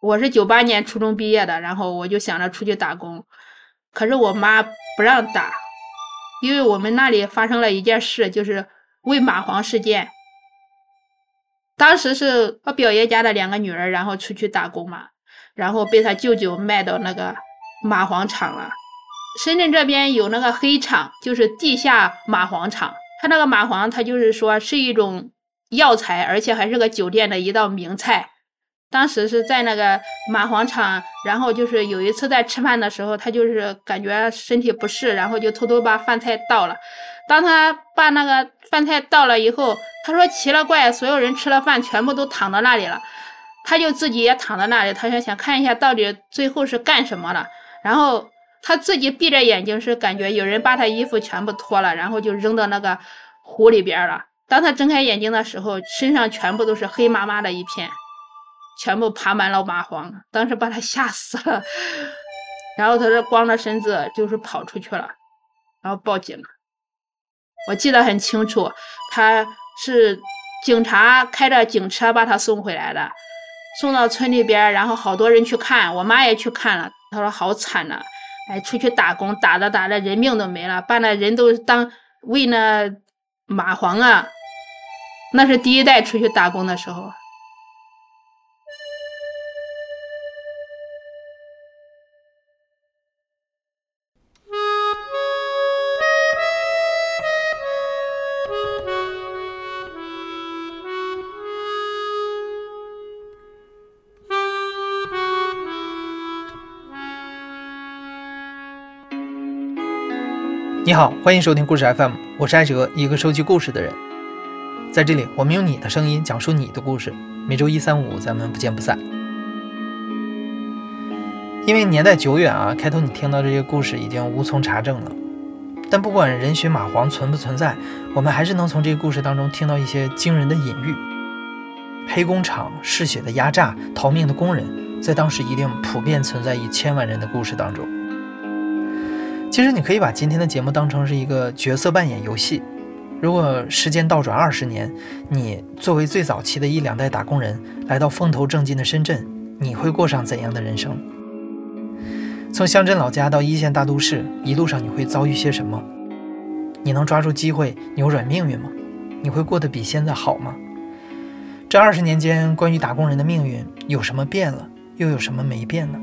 我是九八年初中毕业的，然后我就想着出去打工，可是我妈不让打，因为我们那里发生了一件事，就是喂蚂蟥事件。当时是我表爷家的两个女儿，然后出去打工嘛，然后被他舅舅卖到那个蚂蟥厂了。深圳这边有那个黑厂，就是地下蚂蟥厂。它那个蚂蟥，它就是说是一种药材，而且还是个酒店的一道名菜。当时是在那个蚂蟥厂，然后就是有一次在吃饭的时候，他就是感觉身体不适，然后就偷偷把饭菜倒了。当他把那个饭菜倒了以后，他说奇了怪，所有人吃了饭全部都躺到那里了，他就自己也躺在那里，他就想看一下到底最后是干什么了。然后他自己闭着眼睛，是感觉有人把他衣服全部脱了，然后就扔到那个湖里边了。当他睁开眼睛的时候，身上全部都是黑麻麻的一片。全部爬满了蚂蟥，当时把他吓死了。然后他是光着身子，就是跑出去了，然后报警了。我记得很清楚，他是警察开着警车把他送回来的，送到村里边，然后好多人去看，我妈也去看了。他说好惨呐，哎，出去打工打着打着人命都没了，把那人都当喂那蚂蟥啊。那是第一代出去打工的时候。你好，欢迎收听故事 FM，我是艾哲，一个收集故事的人。在这里，我们用你的声音讲述你的故事。每周一、三、五，咱们不见不散。因为年代久远啊，开头你听到这些故事已经无从查证了。但不管人血马黄存不存在，我们还是能从这个故事当中听到一些惊人的隐喻。黑工厂嗜血的压榨、逃命的工人，在当时一定普遍存在一千万人的故事当中。其实你可以把今天的节目当成是一个角色扮演游戏。如果时间倒转二十年，你作为最早期的一两代打工人来到风头正劲的深圳，你会过上怎样的人生？从乡镇老家到一线大都市，一路上你会遭遇些什么？你能抓住机会扭转命运吗？你会过得比现在好吗？这二十年间，关于打工人的命运有什么变了，又有什么没变呢？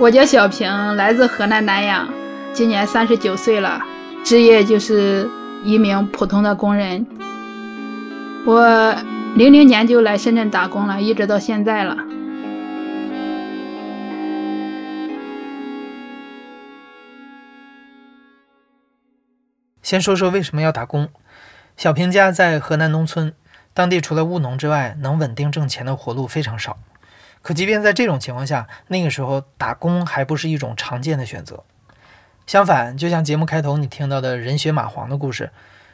我叫小平，来自河南南阳，今年三十九岁了，职业就是一名普通的工人。我零零年就来深圳打工了，一直到现在了。先说说为什么要打工。小平家在河南农村，当地除了务农之外，能稳定挣钱的活路非常少。可即便在这种情况下，那个时候打工还不是一种常见的选择。相反，就像节目开头你听到的人血蚂蟥的故事，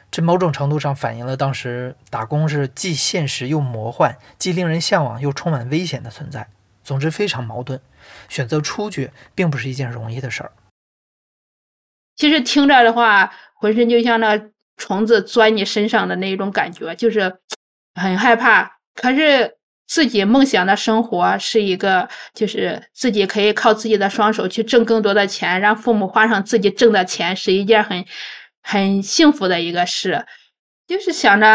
这某种程度上反映了当时打工是既现实又魔幻，既令人向往又充满危险的存在。总之非常矛盾，选择出去并不是一件容易的事儿。其实听着的话，浑身就像那虫子钻你身上的那种感觉，就是很害怕。可是。自己梦想的生活是一个，就是自己可以靠自己的双手去挣更多的钱，让父母花上自己挣的钱，是一件很很幸福的一个事。就是想着，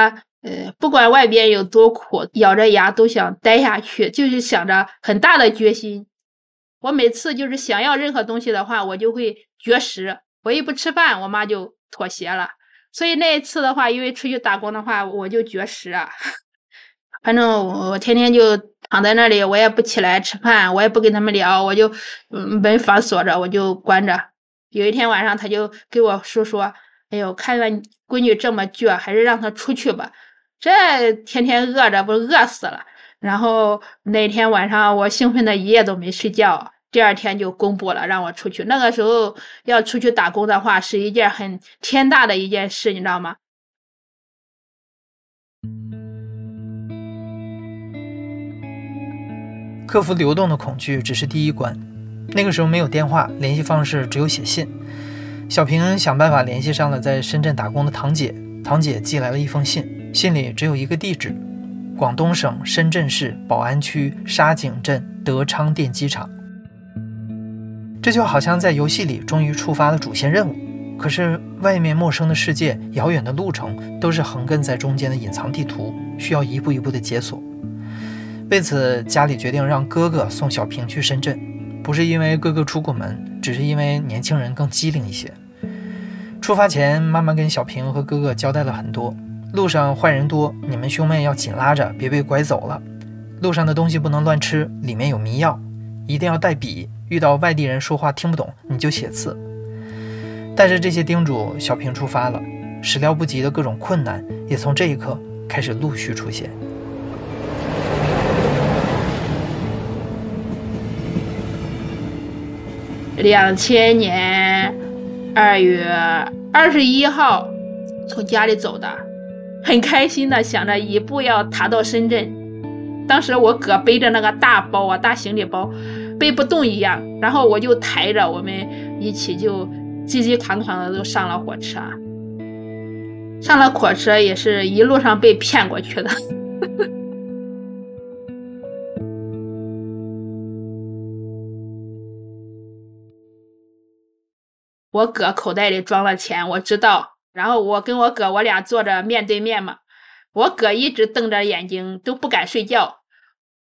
呃，不管外边有多苦，咬着牙都想待下去，就是想着很大的决心。我每次就是想要任何东西的话，我就会绝食。我一不吃饭，我妈就妥协了。所以那一次的话，因为出去打工的话，我就绝食啊。反正我天天就躺在那里，我也不起来吃饭，我也不跟他们聊，我就门反锁着，我就关着。有一天晚上，他就给我说说：“哎呦，看着闺女这么倔，还是让她出去吧。这天天饿着，不饿死了。”然后那天晚上，我兴奋的一夜都没睡觉。第二天就公布了，让我出去。那个时候要出去打工的话，是一件很天大的一件事，你知道吗？克服流动的恐惧只是第一关。那个时候没有电话联系方式，只有写信。小平想办法联系上了在深圳打工的堂姐，堂姐寄来了一封信，信里只有一个地址：广东省深圳市宝安区沙井镇德昌电机厂。这就好像在游戏里终于触发了主线任务，可是外面陌生的世界、遥远的路程都是横亘在中间的隐藏地图，需要一步一步的解锁。为此，家里决定让哥哥送小平去深圳，不是因为哥哥出过门。只是因为年轻人更机灵一些。出发前，妈妈跟小平和哥哥交代了很多：路上坏人多，你们兄妹要紧拉着，别被拐走了；路上的东西不能乱吃，里面有迷药；一定要带笔，遇到外地人说话听不懂，你就写字。带着这些叮嘱，小平出发了。始料不及的各种困难，也从这一刻开始陆续出现。两千年二月二十一号从家里走的，很开心的想着一步要踏到深圳。当时我哥背着那个大包啊，大行李包，背不动一样，然后我就抬着，我们一起就急急团团的都上了火车。上了火车也是一路上被骗过去的。我哥口袋里装了钱，我知道。然后我跟我哥，我俩坐着面对面嘛。我哥一直瞪着眼睛，都不敢睡觉。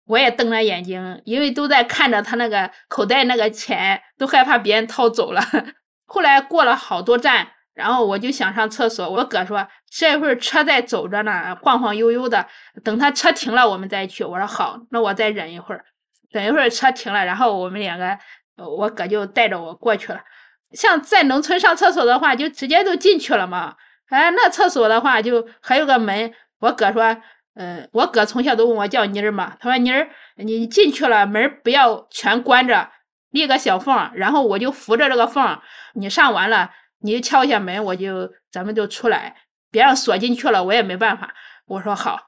我也瞪着眼睛，因为都在看着他那个口袋那个钱，都害怕别人掏走了。后来过了好多站，然后我就想上厕所。我哥说：“这会儿车在走着呢，晃晃悠悠的，等他车停了，我们再去。”我说：“好，那我再忍一会儿，等一会儿车停了，然后我们两个，我哥就带着我过去了。”像在农村上厕所的话，就直接就进去了嘛。哎，那厕所的话就还有个门。我哥说，嗯，我哥从小都问我叫妮儿嘛。他说妮儿，你进去了，门不要全关着，立个小缝，然后我就扶着这个缝。你上完了，你就敲一下门，我就咱们就出来，别让锁进去了，我也没办法。我说好。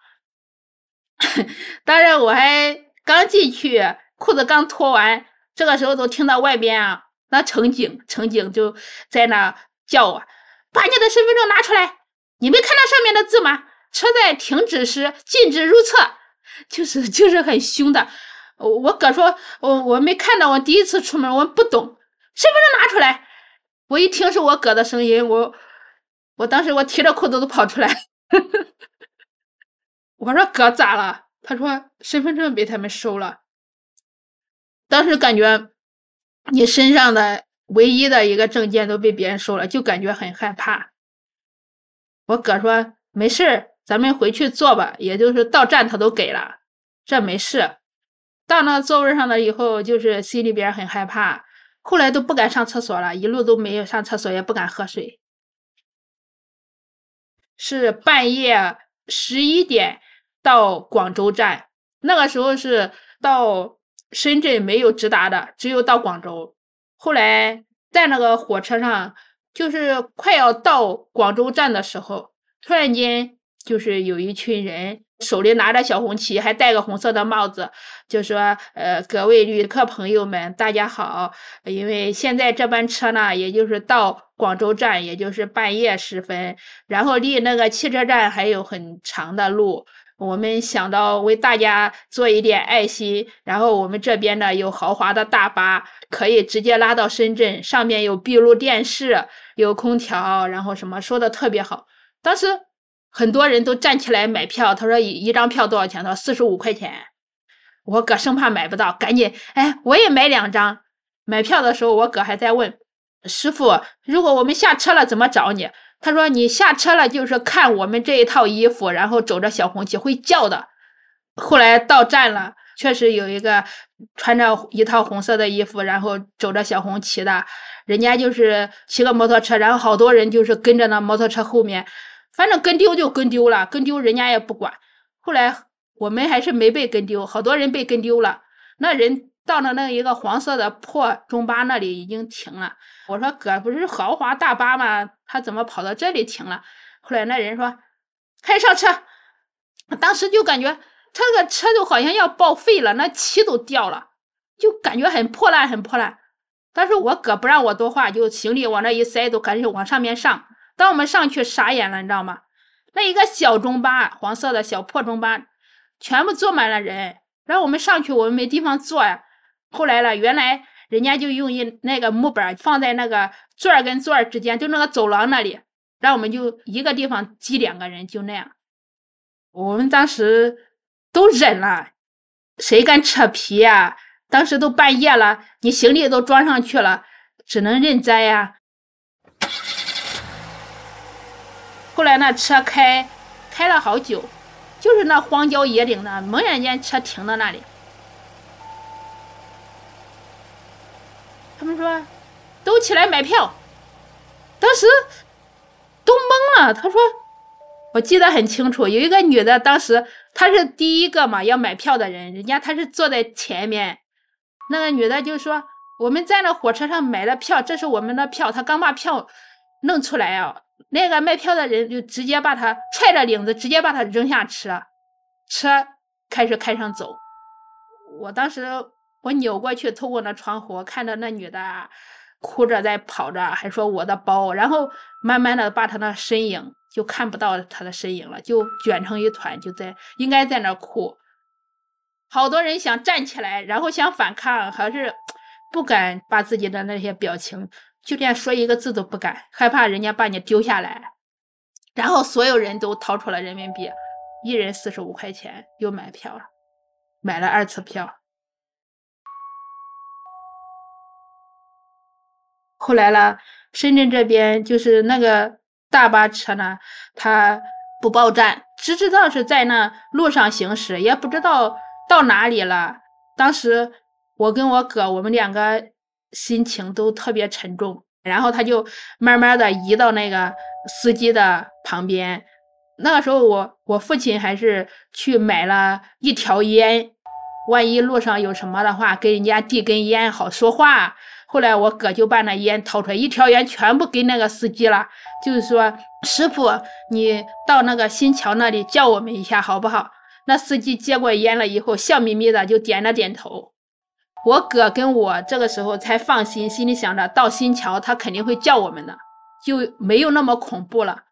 当然我还刚进去，裤子刚脱完，这个时候都听到外边啊。那乘警，乘警就在那叫我，把你的身份证拿出来。你没看到上面的字吗？车在停止时禁止入厕，就是就是很凶的。我我哥说，我我没看到，我第一次出门，我不懂。身份证拿出来。我一听是我哥的声音，我我当时我提着裤子都跑出来。我说哥咋了？他说身份证被他们收了。当时感觉。你身上的唯一的一个证件都被别人收了，就感觉很害怕。我哥说没事咱们回去坐吧。也就是到站他都给了，这没事。到那座位上了以后，就是心里边很害怕，后来都不敢上厕所了，一路都没有上厕所，也不敢喝水。是半夜十一点到广州站，那个时候是到。深圳没有直达的，只有到广州。后来在那个火车上，就是快要到广州站的时候，突然间就是有一群人手里拿着小红旗，还戴个红色的帽子，就说：“呃，各位旅客朋友们，大家好！因为现在这班车呢，也就是到广州站，也就是半夜时分，然后离那个汽车站还有很长的路。”我们想到为大家做一点爱心，然后我们这边呢有豪华的大巴，可以直接拉到深圳，上面有闭路电视，有空调，然后什么说的特别好。当时很多人都站起来买票，他说一一张票多少钱？他说四十五块钱。我哥生怕买不到，赶紧哎，我也买两张。买票的时候，我哥还在问师傅，如果我们下车了怎么找你？他说：“你下车了，就是看我们这一套衣服，然后走着小红旗会叫的。后来到站了，确实有一个穿着一套红色的衣服，然后走着小红旗的，人家就是骑个摩托车，然后好多人就是跟着那摩托车后面，反正跟丢就跟丢了，跟丢人家也不管。后来我们还是没被跟丢，好多人被跟丢了，那人。”到了那一个黄色的破中巴那里已经停了。我说哥，不是豪华大巴吗？他怎么跑到这里停了？后来那人说，开上车。当时就感觉他这个车就好像要报废了，那漆都掉了，就感觉很破烂，很破烂。但是我哥不让我多话，就行李往那一塞，都赶紧往上面上。当我们上去傻眼了，你知道吗？那一个小中巴，黄色的小破中巴，全部坐满了人。然后我们上去，我们没地方坐呀。后来了，原来人家就用一那个木板放在那个座儿跟座儿之间，就那个走廊那里，然后我们就一个地方挤两个人，就那样。我们当时都忍了，谁敢扯皮呀？当时都半夜了，你行李都装上去了，只能认栽呀。后来那车开开了好久，就是那荒郊野岭的，猛然间车停到那里。他们说都起来买票，当时都懵了。他说。我记得很清楚，有一个女的，当时她是第一个嘛要买票的人，人家她是坐在前面，那个女的就说我们在那火车上买了票，这是我们的票。她刚把票弄出来啊，那个卖票的人就直接把她踹着领子，直接把她扔下车，车开始开上走。我当时我扭过去，透过那窗户看着那女的哭着在跑着，还说我的包，然后慢慢的把他那身影。就看不到他的身影了，就卷成一团，就在应该在那哭。好多人想站起来，然后想反抗，还是不敢把自己的那些表情，就连说一个字都不敢，害怕人家把你丢下来。然后所有人都掏出了人民币，一人四十五块钱，又买票了，买了二次票。后来了，深圳这边就是那个。大巴车呢，它不报站，只知道是在那路上行驶，也不知道到哪里了。当时我跟我哥，我们两个心情都特别沉重。然后他就慢慢的移到那个司机的旁边。那个时候，我我父亲还是去买了一条烟，万一路上有什么的话，给人家递根烟好说话。后来我哥就把那烟掏出来，一条烟全部给那个司机了，就是说师傅，你到那个新桥那里叫我们一下好不好？那司机接过烟了以后，笑眯眯的就点了点头。我哥跟我这个时候才放心，心里想着到新桥他肯定会叫我们的，就没有那么恐怖了。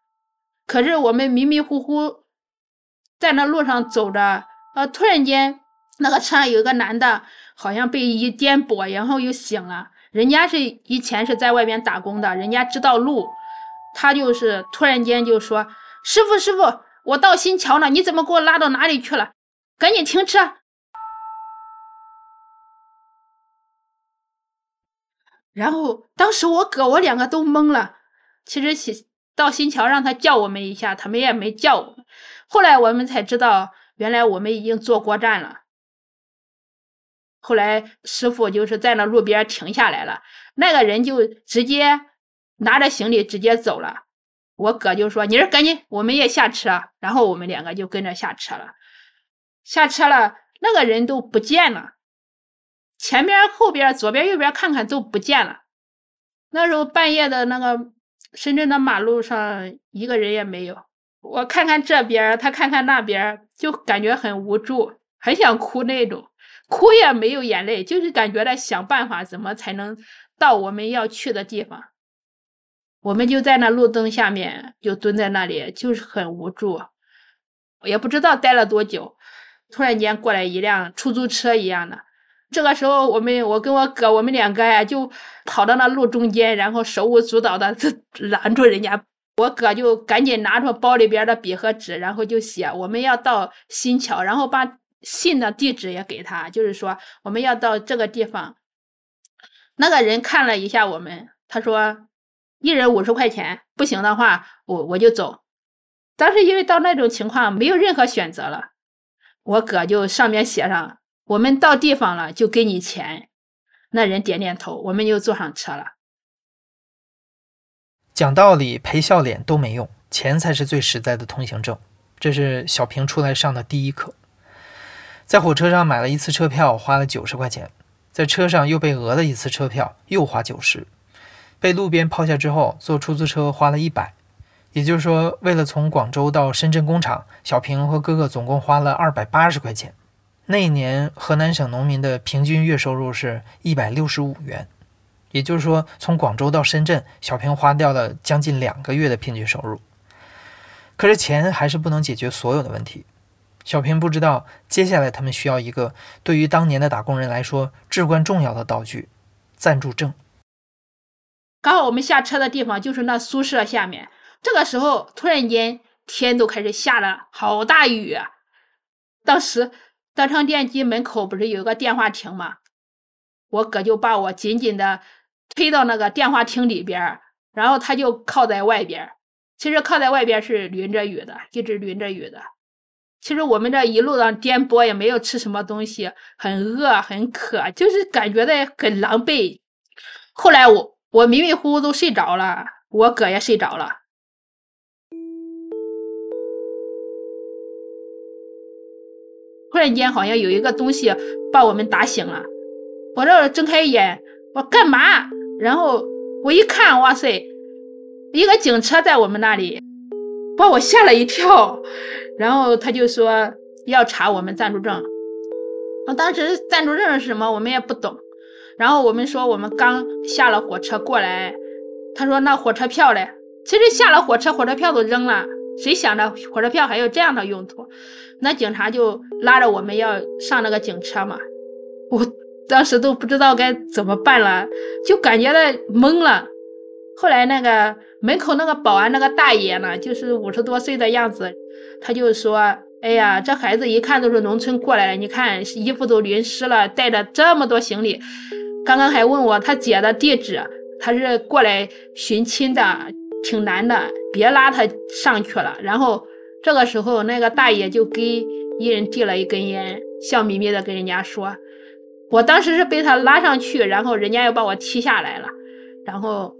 可是我们迷迷糊糊在那路上走着，呃，突然间那个车上有一个男的，好像被一颠簸，然后又醒了。人家是以前是在外边打工的，人家知道路，他就是突然间就说：“师傅，师傅，我到新桥了，你怎么给我拉到哪里去了？赶紧停车！”然后当时我哥我两个都懵了。其实起到新桥让他叫我们一下，他们也没叫我们。后来我们才知道，原来我们已经坐过站了。后来师傅就是在那路边停下来了，那个人就直接拿着行李直接走了。我哥就说：“你这赶紧，我们也下车。”然后我们两个就跟着下车了。下车了，那个人都不见了，前边、后边、左边、右边看看都不见了。那时候半夜的那个深圳的马路上一个人也没有。我看看这边，他看看那边，就感觉很无助，很想哭那种。哭也没有眼泪，就是感觉在想办法，怎么才能到我们要去的地方。我们就在那路灯下面，就蹲在那里，就是很无助，也不知道待了多久。突然间过来一辆出租车一样的，这个时候我们，我跟我哥，我们两个呀，就跑到那路中间，然后手舞足蹈的 拦住人家。我哥就赶紧拿出包里边的笔和纸，然后就写我们要到新桥，然后把。信的地址也给他，就是说我们要到这个地方。那个人看了一下我们，他说一人五十块钱，不行的话我我就走。当时因为到那种情况没有任何选择了，我哥就上面写上我们到地方了就给你钱。那人点点头，我们就坐上车了。讲道理赔笑脸都没用，钱才是最实在的通行证。这是小平出来上的第一课。在火车上买了一次车票，花了九十块钱。在车上又被讹了一次车票，又花九十。被路边抛下之后，坐出租车花了一百。也就是说，为了从广州到深圳工厂，小平和哥哥总共花了二百八十块钱。那一年，河南省农民的平均月收入是一百六十五元。也就是说，从广州到深圳，小平花掉了将近两个月的平均收入。可是钱还是不能解决所有的问题。小平不知道，接下来他们需要一个对于当年的打工人来说至关重要的道具——暂住证。刚好我们下车的地方就是那宿舍下面。这个时候，突然间天都开始下了好大雨。当时德昌电机门口不是有个电话亭吗？我哥就把我紧紧的推到那个电话亭里边，然后他就靠在外边。其实靠在外边是淋着雨的，一直淋着雨的。其实我们这一路上颠簸，也没有吃什么东西，很饿很渴，就是感觉的很狼狈。后来我我迷迷糊糊都睡着了，我哥也睡着了。突然间好像有一个东西把我们打醒了，我这睁开眼，我干嘛？然后我一看，哇塞，一个警车在我们那里，把我吓了一跳。然后他就说要查我们暂住证。我当时暂住证是什么，我们也不懂。然后我们说我们刚下了火车过来，他说那火车票嘞？其实下了火车，火车票都扔了。谁想着火车票还有这样的用途？那警察就拉着我们要上那个警车嘛。我当时都不知道该怎么办了，就感觉到懵了。后来那个门口那个保安那个大爷呢，就是五十多岁的样子，他就说：“哎呀，这孩子一看都是农村过来的，你看衣服都淋湿了，带着这么多行李，刚刚还问我他姐的地址，他是过来寻亲的。”挺难的，别拉他上去了。然后这个时候，那个大爷就给一人递了一根烟，笑眯眯的跟人家说：“我当时是被他拉上去，然后人家又把我踢下来了，然后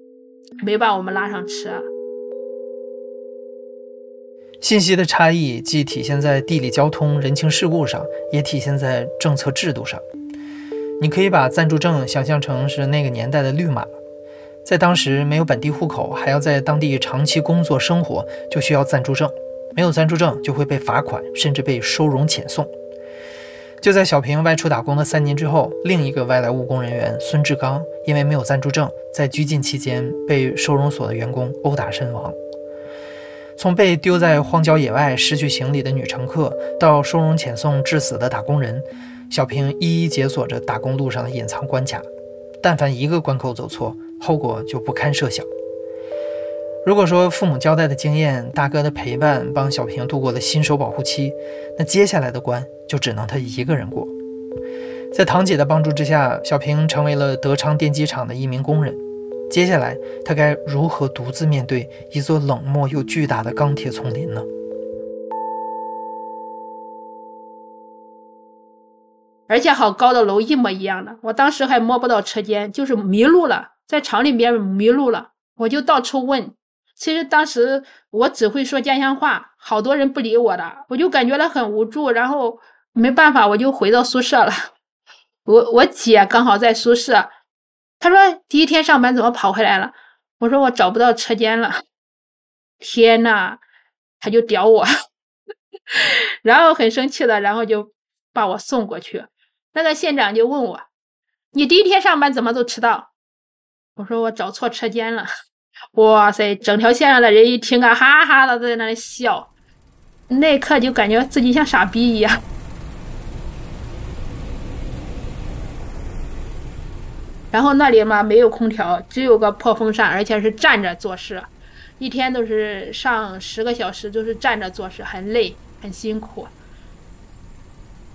没把我们拉上车。”信息的差异既体现在地理交通、人情世故上，也体现在政策制度上。你可以把暂住证想象成是那个年代的绿码。在当时没有本地户口，还要在当地长期工作生活，就需要暂住证。没有暂住证就会被罚款，甚至被收容遣送。就在小平外出打工的三年之后，另一个外来务工人员孙志刚因为没有暂住证，在拘禁期间被收容所的员工殴打身亡。从被丢在荒郊野外失去行李的女乘客，到收容遣送致死的打工人，小平一一解锁着打工路上的隐藏关卡。但凡一个关口走错，后果就不堪设想。如果说父母交代的经验、大哥的陪伴帮小平度过了新手保护期，那接下来的关就只能他一个人过。在堂姐的帮助之下，小平成为了德昌电机厂的一名工人。接下来，他该如何独自面对一座冷漠又巨大的钢铁丛林呢？而且好高的楼一模一样的，我当时还摸不到车间，就是迷路了，在厂里边迷路了，我就到处问。其实当时我只会说家乡话，好多人不理我的，我就感觉到很无助。然后没办法，我就回到宿舍了。我我姐刚好在宿舍，她说第一天上班怎么跑回来了？我说我找不到车间了。天呐，她就屌我，然后很生气的，然后就把我送过去。那个县长就问我：“你第一天上班怎么都迟到？”我说：“我找错车间了。”哇塞，整条线上的人一听啊，哈哈的在那里笑。那一刻就感觉自己像傻逼一样。然后那里嘛没有空调，只有个破风扇，而且是站着做事，一天都是上十个小时，就是站着做事，很累，很辛苦。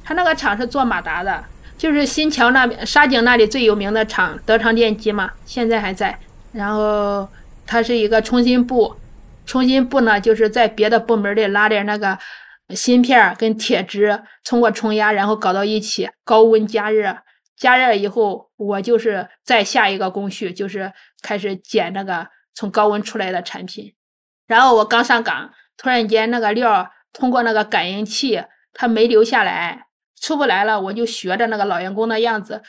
他那个厂是做马达的，就是新桥那边沙井那里最有名的厂德昌电机嘛，现在还在。然后它是一个冲芯部，冲芯部呢就是在别的部门里拉点那个芯片跟铁质，通过冲压然后搞到一起，高温加热，加热以后我就是再下一个工序，就是开始剪那个从高温出来的产品。然后我刚上岗，突然间那个料通过那个感应器，它没留下来。出不来了，我就学着那个老员工的样子，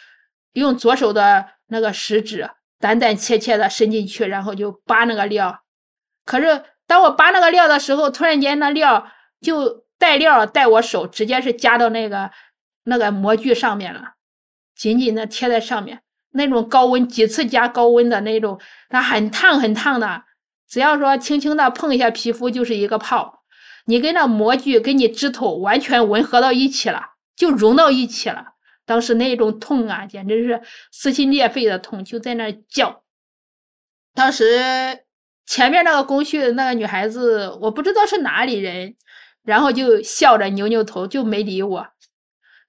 用左手的那个食指胆胆怯怯的伸进去，然后就扒那个料。可是当我扒那个料的时候，突然间那料就带料带我手，直接是夹到那个那个模具上面了，紧紧的贴在上面。那种高温几次加高温的那种，它很烫很烫的，只要说轻轻的碰一下皮肤就是一个泡。你跟那模具跟你指头完全吻合到一起了，就融到一起了。当时那种痛啊，简直是撕心裂肺的痛，就在那叫。当时前面那个工序那个女孩子，我不知道是哪里人，然后就笑着扭扭头，就没理我。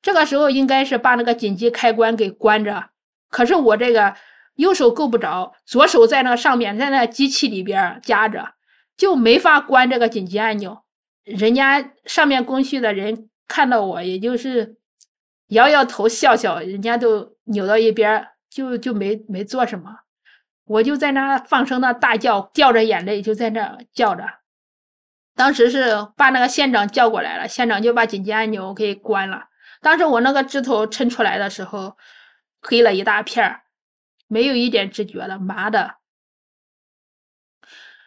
这个时候应该是把那个紧急开关给关着，可是我这个右手够不着，左手在那上面，在那机器里边夹着，就没法关这个紧急按钮。人家上面工序的人看到我，也就是摇摇头笑笑，人家都扭到一边，就就没没做什么。我就在那放声的大叫，掉着眼泪就在那叫着。当时是把那个县长叫过来了，县长就把紧急按钮给关了。当时我那个指头抻出来的时候，黑了一大片儿，没有一点知觉了，麻的。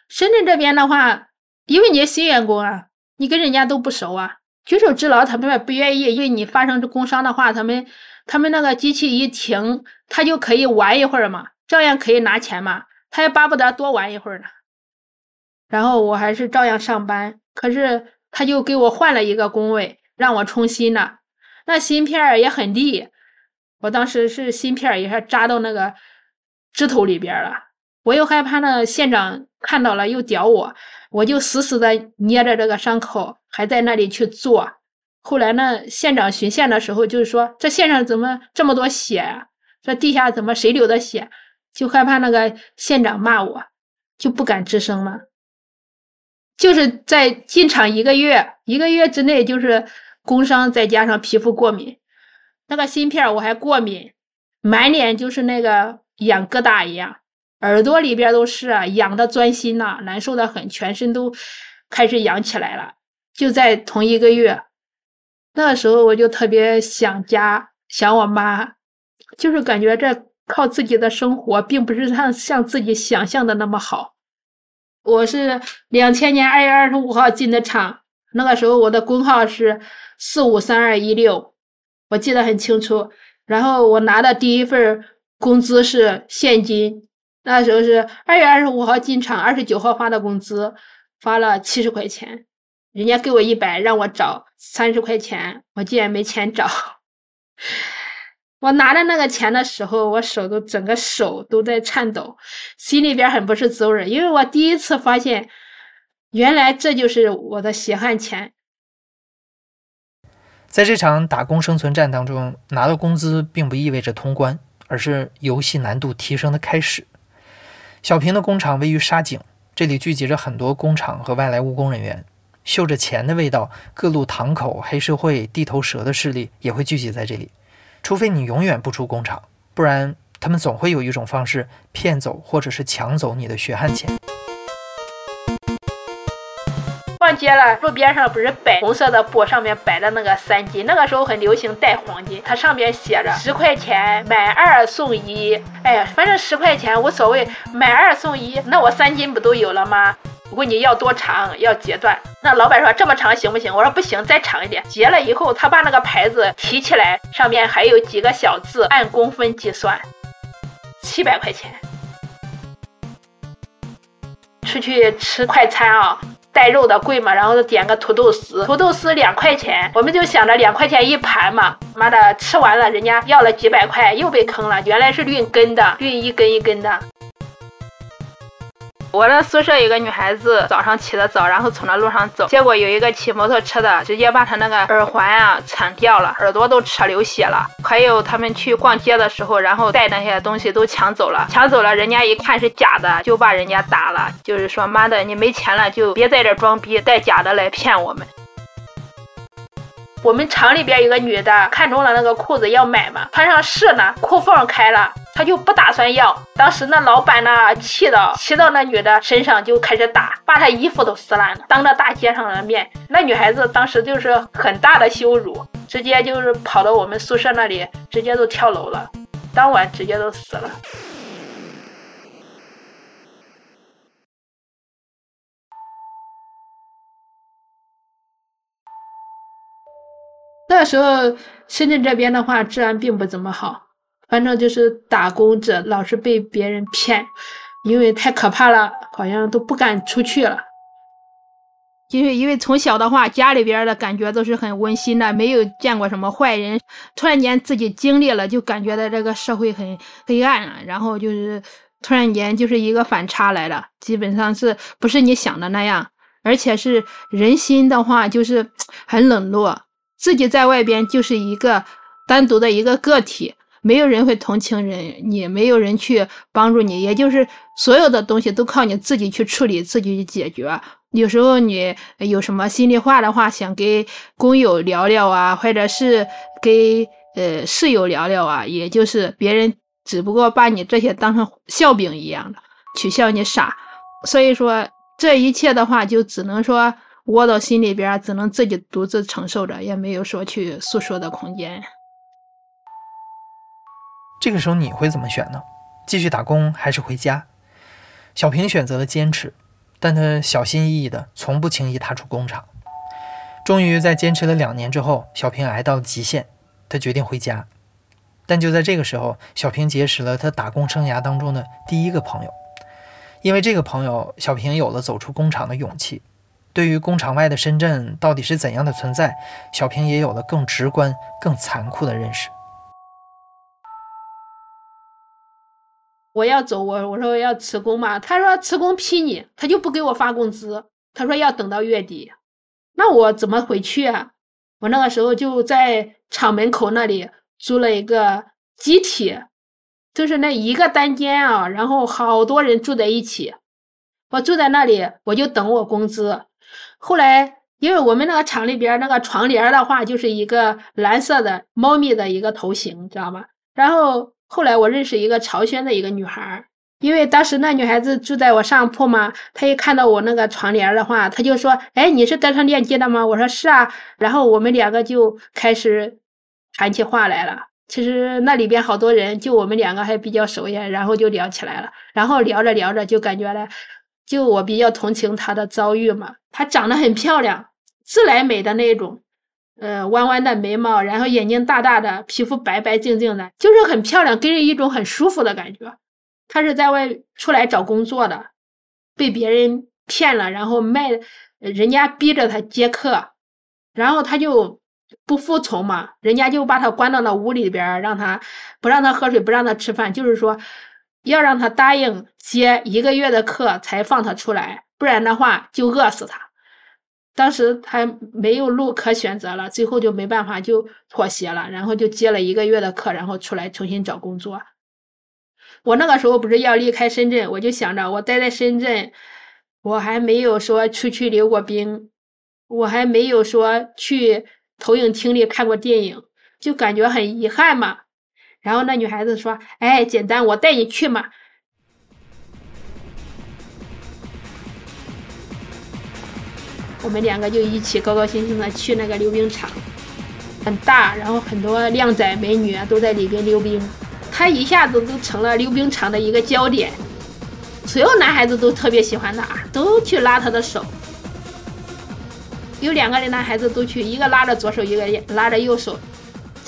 深圳这边的话，因为你是新员工啊，你跟人家都不熟啊，举手之劳他们也不愿意，因为你发生工伤的话，他们他们那个机器一停，他就可以玩一会儿嘛。照样可以拿钱嘛，他也巴不得多玩一会儿呢。然后我还是照样上班，可是他就给我换了一个工位，让我充芯呢。那芯片也很利，我当时是芯片也是扎到那个指头里边了。我又害怕那县长看到了又屌我，我就死死的捏着这个伤口，还在那里去做。后来呢县长巡线的时候，就是说这线上怎么这么多血呀？这地下怎么谁流的血？就害怕那个县长骂我，就不敢吱声了。就是在进厂一个月，一个月之内就是工伤，再加上皮肤过敏，那个芯片我还过敏，满脸就是那个痒疙瘩一样，耳朵里边都是啊痒的钻心呐，难受的很，全身都开始痒起来了。就在同一个月，那个时候我就特别想家，想我妈，就是感觉这。靠自己的生活，并不是像像自己想象的那么好。我是两千年二月二十五号进的厂，那个时候我的工号是四五三二一六，我记得很清楚。然后我拿的第一份工资是现金，那时候是二月二十五号进厂，二十九号发的工资，发了七十块钱，人家给我一百，让我找三十块钱，我竟然没钱找。我拿着那个钱的时候，我手都整个手都在颤抖，心里边很不是滋味因为我第一次发现，原来这就是我的血汗钱。在这场打工生存战当中，拿到工资并不意味着通关，而是游戏难度提升的开始。小平的工厂位于沙井，这里聚集着很多工厂和外来务工人员，嗅着钱的味道，各路堂口、黑社会、地头蛇的势力也会聚集在这里。除非你永远不出工厂，不然他们总会有一种方式骗走或者是抢走你的血汗钱。逛街了，路边上不是摆红色的布，上面摆的那个三金，那个时候很流行戴黄金，它上面写着十块钱买二送一。哎呀，反正十块钱无所谓，买二送一，那我三金不都有了吗？问你要多长？要截断？那老板说这么长行不行？我说不行，再长一点。截了以后，他把那个牌子提起来，上面还有几个小字，按公分计算，七百块钱。出去吃快餐啊，带肉的贵嘛，然后点个土豆丝，土豆丝两块钱，我们就想着两块钱一盘嘛。妈的，吃完了，人家要了几百块，又被坑了。原来是论根的，论一根一根的。我那宿舍有个女孩子，早上起得早，然后从那路上走，结果有一个骑摩托车的，直接把她那个耳环啊铲掉了，耳朵都扯流血了。还有他们去逛街的时候，然后带那些东西都抢走了，抢走了，人家一看是假的，就把人家打了，就是说妈的，你没钱了就别在这装逼，带假的来骗我们。我们厂里边有个女的看中了那个裤子要买嘛，穿上试呢，裤缝开了，她就不打算要。当时那老板呢，气的骑到那女的身上就开始打，把她衣服都撕烂了，当着大街上的面，那女孩子当时就是很大的羞辱，直接就是跑到我们宿舍那里，直接都跳楼了，当晚直接都死了。那时候深圳这边的话，治安并不怎么好，反正就是打工者老是被别人骗，因为太可怕了，好像都不敢出去了。因为因为从小的话，家里边的感觉都是很温馨的，没有见过什么坏人。突然间自己经历了，就感觉到这个社会很黑暗。然后就是突然间就是一个反差来了，基本上是不是你想的那样？而且是人心的话，就是 很冷落，自己在外边就是一个单独的一个个体，没有人会同情人，你没有人去帮助你，也就是所有的东西都靠你自己去处理，自己去解决。有时候你有什么心里话的话，想给工友聊聊啊，或者是给呃室友聊聊啊，也就是别人只不过把你这些当成笑柄一样的，取笑你傻。所以说这一切的话，就只能说窝到心里边，只能自己独自承受着，也没有说去诉说的空间。这个时候你会怎么选呢？继续打工还是回家？小平选择了坚持。但他小心翼翼的，从不轻易踏出工厂。终于在坚持了两年之后，小平挨到了极限，他决定回家。但就在这个时候，小平结识了他打工生涯当中的第一个朋友。因为这个朋友，小平有了走出工厂的勇气。对于工厂外的深圳到底是怎样的存在，小平也有了更直观、更残酷的认识。我要走，我我说要辞工嘛，他说辞工批你，他就不给我发工资，他说要等到月底，那我怎么回去啊？我那个时候就在厂门口那里租了一个集体，就是那一个单间啊，然后好多人住在一起，我住在那里，我就等我工资。后来因为我们那个厂里边那个床帘的话，就是一个蓝色的猫咪的一个头型，知道吗？然后。后来我认识一个朝鲜的一个女孩，因为当时那女孩子住在我上铺嘛，她一看到我那个床帘的话，她就说：“哎，你是德成电机的吗？”我说：“是啊。”然后我们两个就开始谈起话来了。其实那里边好多人，就我们两个还比较熟呀，然后就聊起来了。然后聊着聊着就感觉了，就我比较同情她的遭遇嘛。她长得很漂亮，自来美的那种。呃，弯弯的眉毛，然后眼睛大大的，皮肤白白净净的，就是很漂亮，给人一种很舒服的感觉。她是在外出来找工作的，被别人骗了，然后卖，人家逼着她接客，然后她就不服从嘛，人家就把他关到那屋里边，让他不让他喝水，不让他吃饭，就是说要让他答应接一个月的课才放他出来，不然的话就饿死他。当时他没有路可选择了，最后就没办法就妥协了，然后就接了一个月的课，然后出来重新找工作。我那个时候不是要离开深圳，我就想着我待在深圳，我还没有说出去溜过冰，我还没有说去投影厅里看过电影，就感觉很遗憾嘛。然后那女孩子说：“哎，简单，我带你去嘛。”我们两个就一起高高兴兴的去那个溜冰场，很大，然后很多靓仔美女啊都在里边溜冰，他一下子都成了溜冰场的一个焦点，所有男孩子都特别喜欢他，都去拉他的手。有两个人男孩子都去，一个拉着左手，一个拉着右手。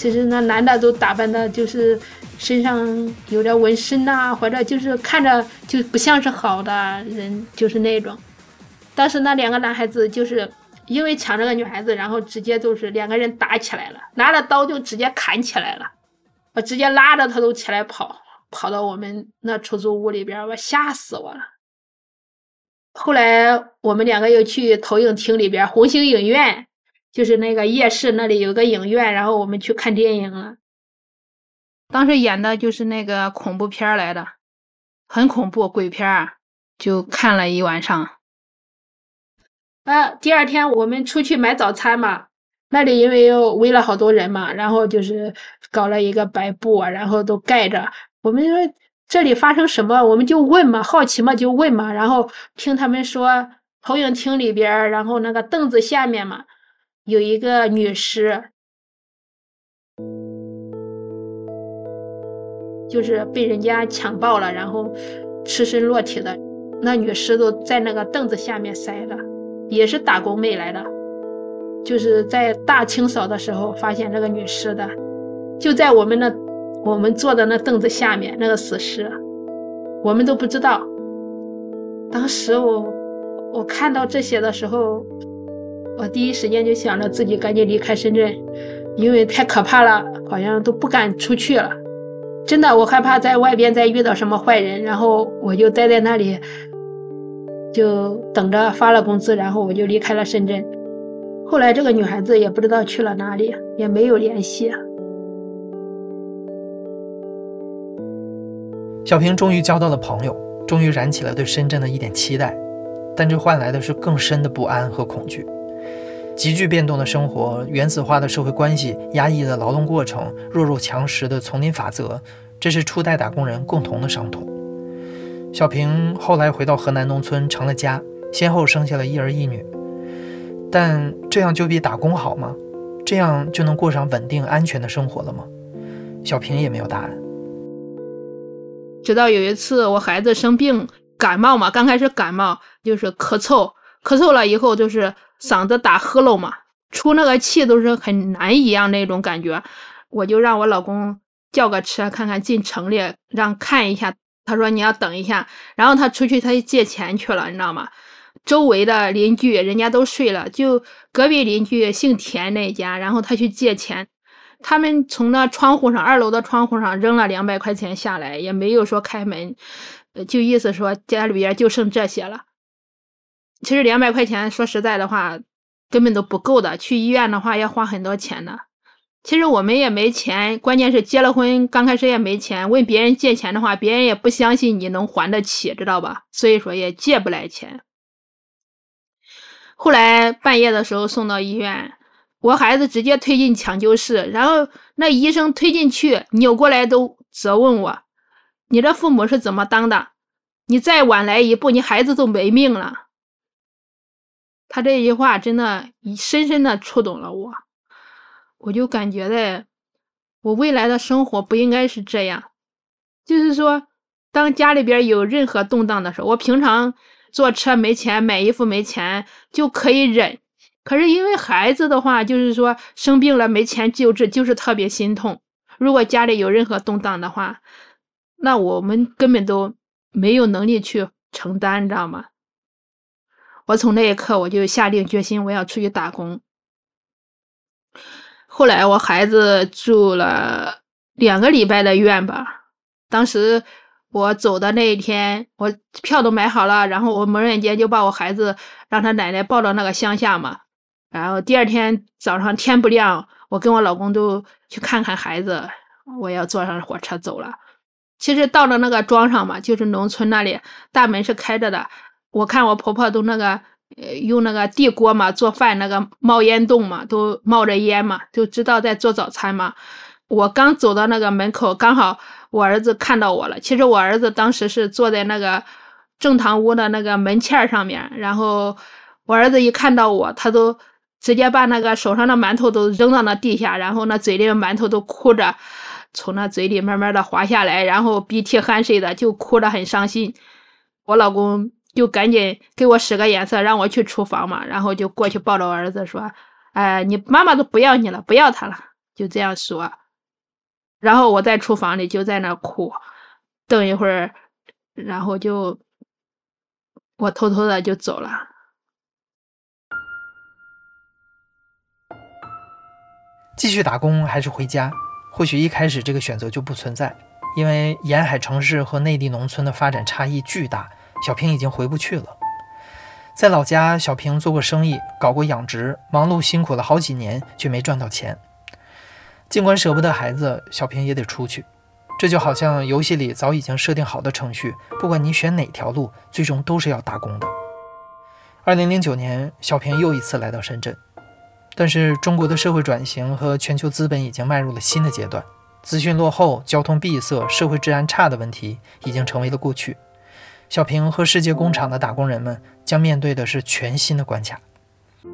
其实那男的都打扮的，就是身上有点纹身呐，或者就是看着就不像是好的人，就是那种。当时那两个男孩子就是因为抢这个女孩子，然后直接就是两个人打起来了，拿着刀就直接砍起来了。我直接拉着他都起来跑，跑到我们那出租屋里边，我吓死我了。后来我们两个又去投影厅里边，红星影院，就是那个夜市那里有个影院，然后我们去看电影了。当时演的就是那个恐怖片来的，很恐怖，鬼片，就看了一晚上。啊，第二天我们出去买早餐嘛，那里因为又围了好多人嘛，然后就是搞了一个白布啊，然后都盖着。我们说这里发生什么，我们就问嘛，好奇嘛就问嘛，然后听他们说投影厅里边，然后那个凳子下面嘛有一个女尸，就是被人家强暴了，然后赤身裸体的，那女尸都在那个凳子下面塞着。也是打工妹来的，就是在大清扫的时候发现这个女尸的，就在我们那我们坐的那凳子下面那个死尸，我们都不知道。当时我我看到这些的时候，我第一时间就想着自己赶紧离开深圳，因为太可怕了，好像都不敢出去了。真的，我害怕在外边再遇到什么坏人，然后我就待在那里，就等着发了工资，然后我就离开了深圳。后来这个女孩子也不知道去了哪里，也没有联系。小平终于交到了朋友，终于燃起了对深圳的一点期待，但这换来的是更深的不安和恐惧。急剧变动的生活，原子化的社会关系，压抑的劳动过程，弱肉强食的丛林法则，这是初代打工人共同的伤痛。小平后来回到河南农村成了家，先后生下了一儿一女。但这样就比打工好吗？这样就能过上稳定安全的生活了吗？小平也没有答案。直到有一次我孩子生病感冒嘛，刚开始感冒就是咳嗽，咳嗽了以后就是嗓子打呼噜嘛，出那个气都是很难一样那种感觉，我就让我老公叫个车看看进城里让看一下，他说你要等一下，然后他出去他就借钱去了，你知道吗？周围的邻居人家都睡了，就隔壁邻居姓田那家，然后他去借钱，他们从那窗户上二楼的窗户上扔了两百块钱下来，也没有说开门，就意思说家里边就剩这些了。其实两百块钱说实在的话，根本都不够的，去医院的话要花很多钱的。其实我们也没钱，关键是结了婚刚开始也没钱，问别人借钱的话，别人也不相信你能还得起，知道吧？所以说也借不来钱。后来半夜的时候送到医院，我孩子直接推进抢救室，然后那医生推进去扭过来都责问我：“你这父母是怎么当的？你再晚来一步，你孩子都没命了。”他这句话真的深深的触动了我，我就感觉的，我未来的生活不应该是这样，就是说，当家里边有任何动荡的时候，我平常。坐车没钱，买衣服没钱就可以忍，可是因为孩子的话，就是说生病了没钱救治，就是特别心痛。如果家里有任何动荡的话，那我们根本都没有能力去承担，你知道吗？我从那一刻我就下定决心，我要出去打工。后来我孩子住了两个礼拜的院吧，当时。我走的那一天，我票都买好了，然后我猛然间就把我孩子让他奶奶抱到那个乡下嘛。然后第二天早上天不亮，我跟我老公都去看看孩子，我要坐上火车走了。其实到了那个庄上嘛，就是农村那里，大门是开着的。我看我婆婆都那个呃用那个地锅嘛做饭，那个冒烟洞嘛，都冒着烟嘛，就知道在做早餐嘛。我刚走到那个门口，刚好。我儿子看到我了，其实我儿子当时是坐在那个正堂屋的那个门签上面，然后我儿子一看到我，他都直接把那个手上的馒头都扔到那地下，然后那嘴里的馒头都哭着从那嘴里慢慢的滑下来，然后鼻涕汗水的就哭得很伤心。我老公就赶紧给我使个眼色，让我去厨房嘛，然后就过去抱着我儿子说：“哎，你妈妈都不要你了，不要他了。”就这样说。然后我在厨房里就在那哭，等一会儿，然后就我偷偷的就走了。继续打工还是回家？或许一开始这个选择就不存在，因为沿海城市和内地农村的发展差异巨大，小平已经回不去了。在老家，小平做过生意，搞过养殖，忙碌辛苦了好几年，却没赚到钱。尽管舍不得孩子，小平也得出去。这就好像游戏里早已经设定好的程序，不管你选哪条路，最终都是要打工的。二零零九年，小平又一次来到深圳，但是中国的社会转型和全球资本已经迈入了新的阶段，资讯落后、交通闭塞、社会治安差的问题已经成为了过去。小平和世界工厂的打工人们将面对的是全新的关卡。为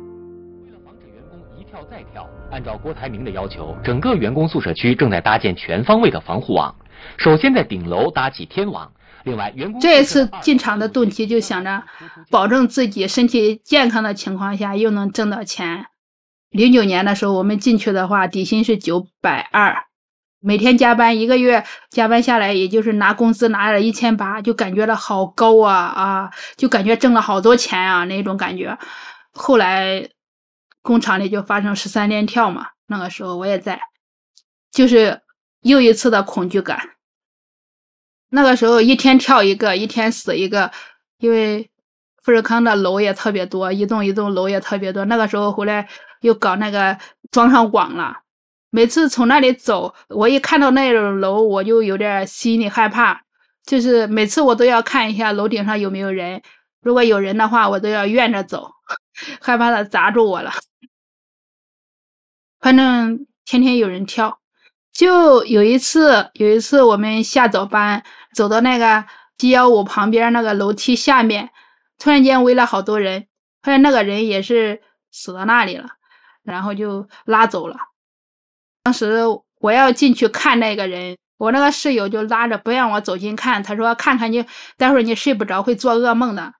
了防止员工一跳再跳按照郭台铭的要求，整个员工宿舍区正在搭建全方位的防护网。首先在顶楼搭起天网，另外员工这一次进厂的动机就想着保证自己身体健康的情况下又能挣到钱。零九年的时候我们进去的话，底薪是九百二，每天加班，一个月加班下来，也就是拿工资拿了一千八，就感觉到好高啊啊，就感觉挣了好多钱啊那种感觉。后来工厂里就发生十三连跳嘛，那个时候我也在，就是又一次的恐惧感。那个时候一天跳一个，一天死一个，因为富士康的楼也特别多，一栋一栋楼也特别多。那个时候回来又搞那个装上网了，每次从那里走，我一看到那种楼，我就有点心里害怕，就是每次我都要看一下楼顶上有没有人，如果有人的话，我都要怨着走，害怕他砸住我了。反正天天有人跳，就有一次，有一次我们下早班。走到那个 G 幺五旁边那个楼梯下面，突然间围了好多人，后来那个人也是死到那里了，然后就拉走了。当时我要进去看那个人，我那个室友就拉着不让我走近看，他说看看你，待会儿你睡不着会做噩梦的，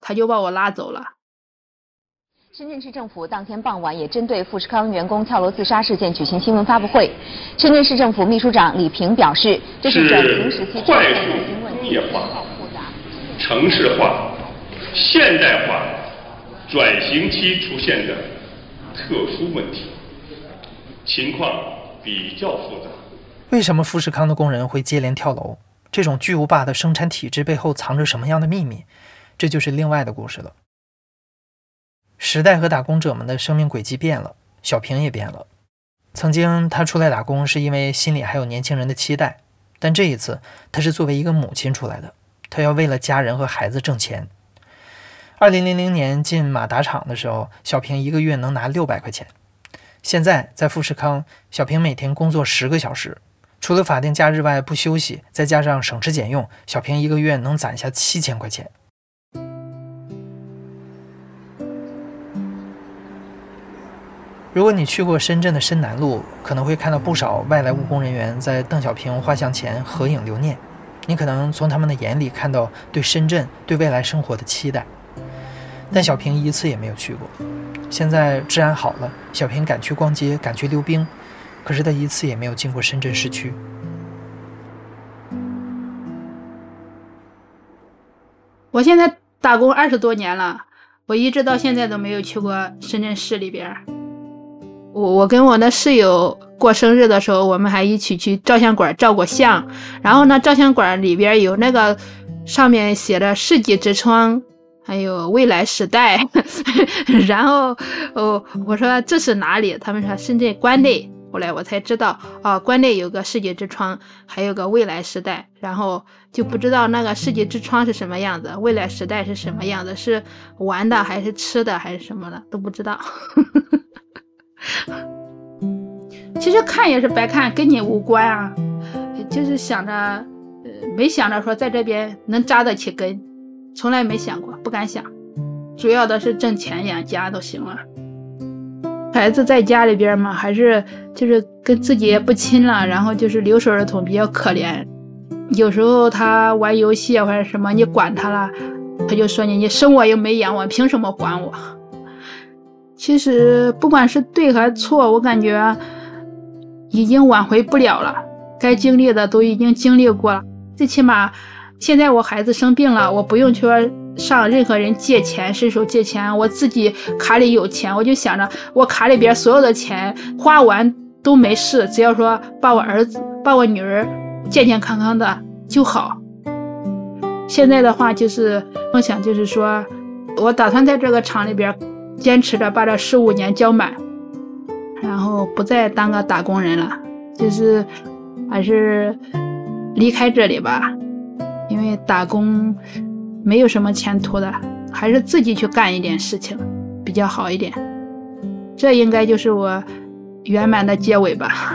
他就把我拉走了。深圳市政府当天傍晚也针对富士康员工跳楼自杀事件举行新闻发布会。深圳市政府秘书长李平表示，这是转型时期快速工业化、城市化、现代化转型期出现的特殊问题，情况比较复杂。为什么富士康的工人会接连跳楼？这种巨无霸的生产体制背后藏着什么样的秘密？这就是另外的故事了。时代和打工者们的生命轨迹变了，小平也变了。曾经他出来打工是因为心里还有年轻人的期待，但这一次他是作为一个母亲出来的，他要为了家人和孩子挣钱。二零零零年进马达厂的时候，小平一个月能拿六百块钱。现在在富士康，小平每天工作十个小时，除了法定假日外不休息，再加上省吃俭用，小平一个月能攒下七千块钱。如果你去过深圳的深南路，可能会看到不少外来务工人员在邓小平画像前合影留念。你可能从他们的眼里看到对深圳、对未来生活的期待。但小平一次也没有去过。现在治安好了，小平敢去逛街，敢去溜冰，可是他一次也没有进过深圳市区。我现在打工二十多年了，我一直到现在都没有去过深圳市里边。我我跟我的室友过生日的时候，我们还一起去照相馆照过相。然后呢，照相馆里边有那个上面写的“世纪之窗”，还有“未来时代”。然后哦，我说这是哪里？他们说深圳关内。后来我才知道，啊，关内有个“世界之窗”，还有个“未来时代”。然后就不知道那个“世界之窗”是什么样子，“未来时代”是什么样子，是玩的还是吃的还是什么的都不知道。其实看也是白看，跟你无关啊。就是想着，呃，没想着说在这边能扎得起根，从来没想过，不敢想。主要的是挣钱养家都行了。孩子在家里边嘛，还是就是跟自己也不亲了，然后就是留守儿童比较可怜。有时候他玩游戏或者什么，你管他了，他就说你你生我又没养我，凭什么管我？其实不管是对还是错，我感觉已经挽回不了了。该经历的都已经经历过了，最起码现在我孩子生病了，我不用去上任何人借钱，伸手借钱，我自己卡里有钱，我就想着我卡里边所有的钱花完都没事，只要说把我儿子、把我女儿健健康康的就好。现在的话就是梦想，就是说我打算在这个厂里边。坚持着把这十五年交满，然后不再当个打工人了，就是还是离开这里吧，打工没有什么前途的，还是自己去干一点事情比较好一点。这应该就是我圆满的结尾吧。